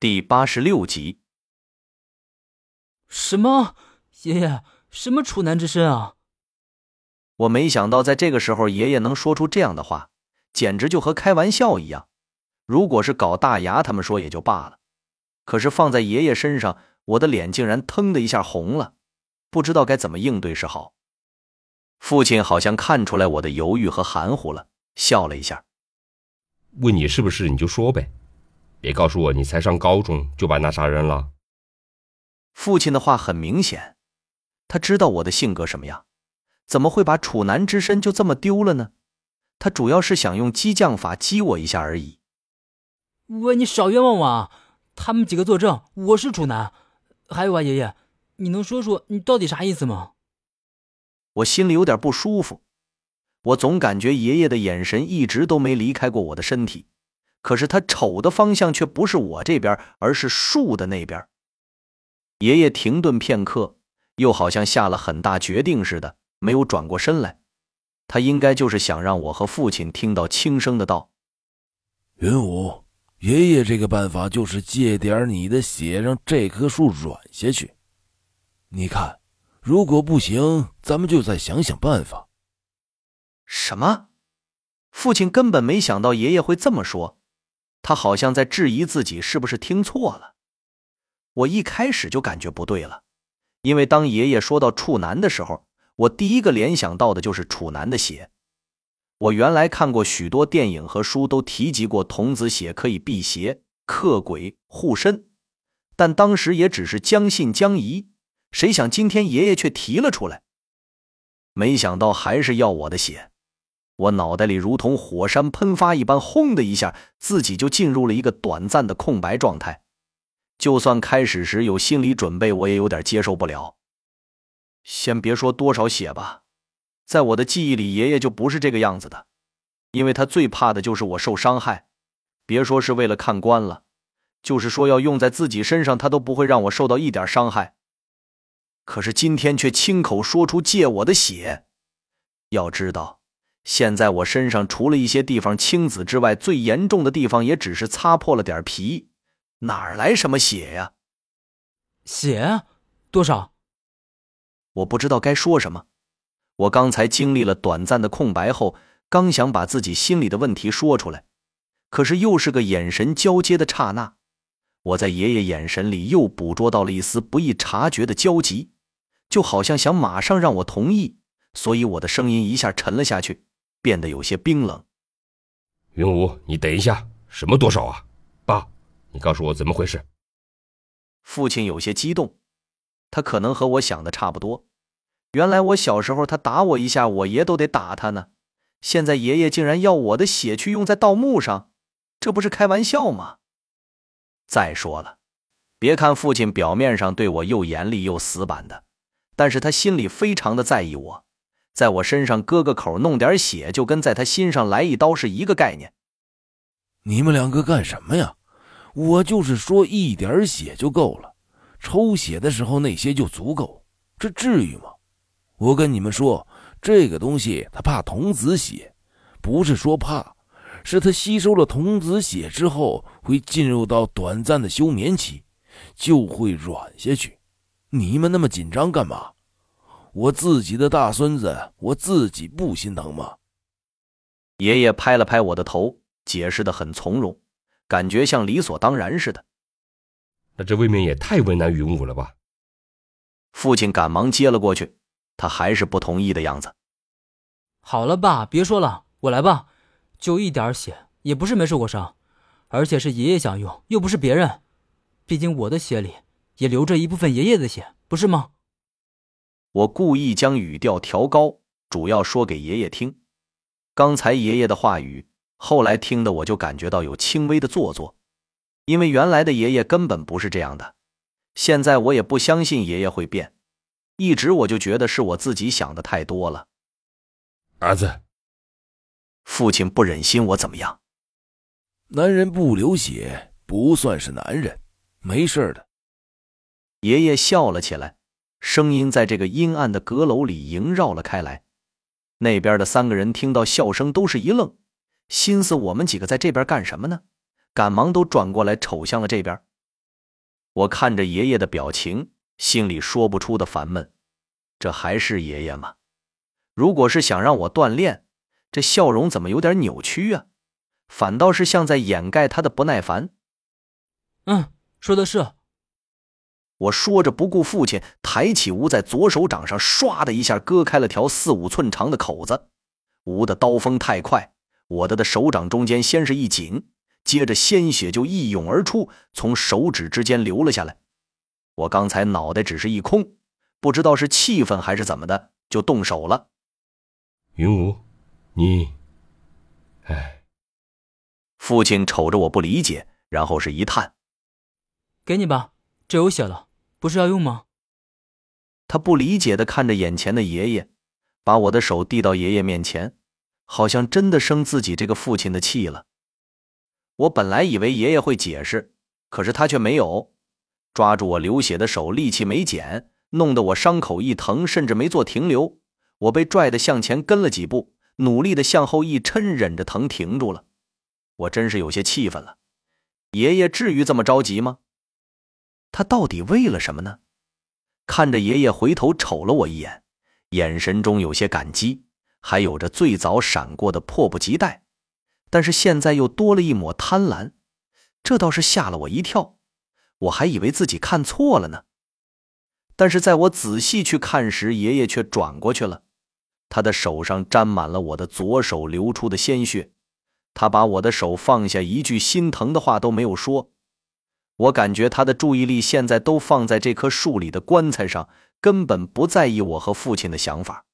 第八十六集。什么？爷爷，什么处男之身啊？我没想到在这个时候，爷爷能说出这样的话，简直就和开玩笑一样。如果是搞大牙，他们说也就罢了，可是放在爷爷身上，我的脸竟然腾的一下红了，不知道该怎么应对是好。父亲好像看出来我的犹豫和含糊了，笑了一下，问你是不是，你就说呗。别告诉我你才上高中就把那啥扔了。父亲的话很明显，他知道我的性格什么样，怎么会把处男之身就这么丢了呢？他主要是想用激将法激我一下而已。喂，你少冤枉我啊！他们几个作证，我是处男。还有啊，爷爷，你能说说你到底啥意思吗？我心里有点不舒服，我总感觉爷爷的眼神一直都没离开过我的身体。可是他瞅的方向却不是我这边，而是树的那边。爷爷停顿片刻，又好像下了很大决定似的，没有转过身来。他应该就是想让我和父亲听到轻声的道：“云武，爷爷这个办法就是借点你的血，让这棵树软下去。你看，如果不行，咱们就再想想办法。”什么？父亲根本没想到爷爷会这么说。他好像在质疑自己是不是听错了。我一开始就感觉不对了，因为当爷爷说到处男的时候，我第一个联想到的就是处男的血。我原来看过许多电影和书，都提及过童子血可以辟邪、克鬼、护身，但当时也只是将信将疑。谁想今天爷爷却提了出来，没想到还是要我的血。我脑袋里如同火山喷发一般，轰的一下，自己就进入了一个短暂的空白状态。就算开始时有心理准备，我也有点接受不了。先别说多少血吧，在我的记忆里，爷爷就不是这个样子的，因为他最怕的就是我受伤害。别说是为了看官了，就是说要用在自己身上，他都不会让我受到一点伤害。可是今天却亲口说出借我的血，要知道。现在我身上除了一些地方青紫之外，最严重的地方也只是擦破了点皮，哪儿来什么血呀？血多少？我不知道该说什么。我刚才经历了短暂的空白后，刚想把自己心里的问题说出来，可是又是个眼神交接的刹那，我在爷爷眼神里又捕捉到了一丝不易察觉的焦急，就好像想马上让我同意，所以我的声音一下沉了下去。变得有些冰冷。云武，你等一下，什么多少啊？爸，你告诉我怎么回事？父亲有些激动，他可能和我想的差不多。原来我小时候他打我一下，我爷都得打他呢。现在爷爷竟然要我的血去用在盗墓上，这不是开玩笑吗？再说了，别看父亲表面上对我又严厉又死板的，但是他心里非常的在意我。在我身上割个口，弄点血，就跟在他心上来一刀是一个概念。你们两个干什么呀？我就是说一点血就够了，抽血的时候那些就足够，这至于吗？我跟你们说，这个东西它怕童子血，不是说怕，是它吸收了童子血之后会进入到短暂的休眠期，就会软下去。你们那么紧张干嘛？我自己的大孙子，我自己不心疼吗？爷爷拍了拍我的头，解释的很从容，感觉像理所当然似的。那这未免也太为难云武了吧？父亲赶忙接了过去，他还是不同意的样子。好了，爸，别说了，我来吧。就一点血，也不是没受过伤，而且是爷爷想用，又不是别人。毕竟我的血里也流着一部分爷爷的血，不是吗？我故意将语调调高，主要说给爷爷听。刚才爷爷的话语，后来听的我就感觉到有轻微的做作，因为原来的爷爷根本不是这样的。现在我也不相信爷爷会变，一直我就觉得是我自己想的太多了。儿子，父亲不忍心我怎么样？男人不流血不算是男人，没事的。爷爷笑了起来。声音在这个阴暗的阁楼里萦绕了开来。那边的三个人听到笑声，都是一愣，心思我们几个在这边干什么呢？赶忙都转过来瞅向了这边。我看着爷爷的表情，心里说不出的烦闷。这还是爷爷吗？如果是想让我锻炼，这笑容怎么有点扭曲啊？反倒是像在掩盖他的不耐烦。嗯，说的是。我说着，不顾父亲，抬起吴在左手掌上，唰的一下割开了条四五寸长的口子。吴的刀锋太快，我的的手掌中间先是一紧，接着鲜血就一涌而出，从手指之间流了下来。我刚才脑袋只是一空，不知道是气愤还是怎么的，就动手了。云无，你，哎。父亲瞅着我不理解，然后是一叹：“给你吧，这有血了。”不是要用吗？他不理解的看着眼前的爷爷，把我的手递到爷爷面前，好像真的生自己这个父亲的气了。我本来以为爷爷会解释，可是他却没有，抓住我流血的手，力气没减，弄得我伤口一疼，甚至没做停留。我被拽得向前跟了几步，努力的向后一抻，忍着疼停住了。我真是有些气愤了，爷爷至于这么着急吗？他到底为了什么呢？看着爷爷回头瞅了我一眼，眼神中有些感激，还有着最早闪过的迫不及待，但是现在又多了一抹贪婪，这倒是吓了我一跳。我还以为自己看错了呢。但是在我仔细去看时，爷爷却转过去了，他的手上沾满了我的左手流出的鲜血，他把我的手放下，一句心疼的话都没有说。我感觉他的注意力现在都放在这棵树里的棺材上，根本不在意我和父亲的想法。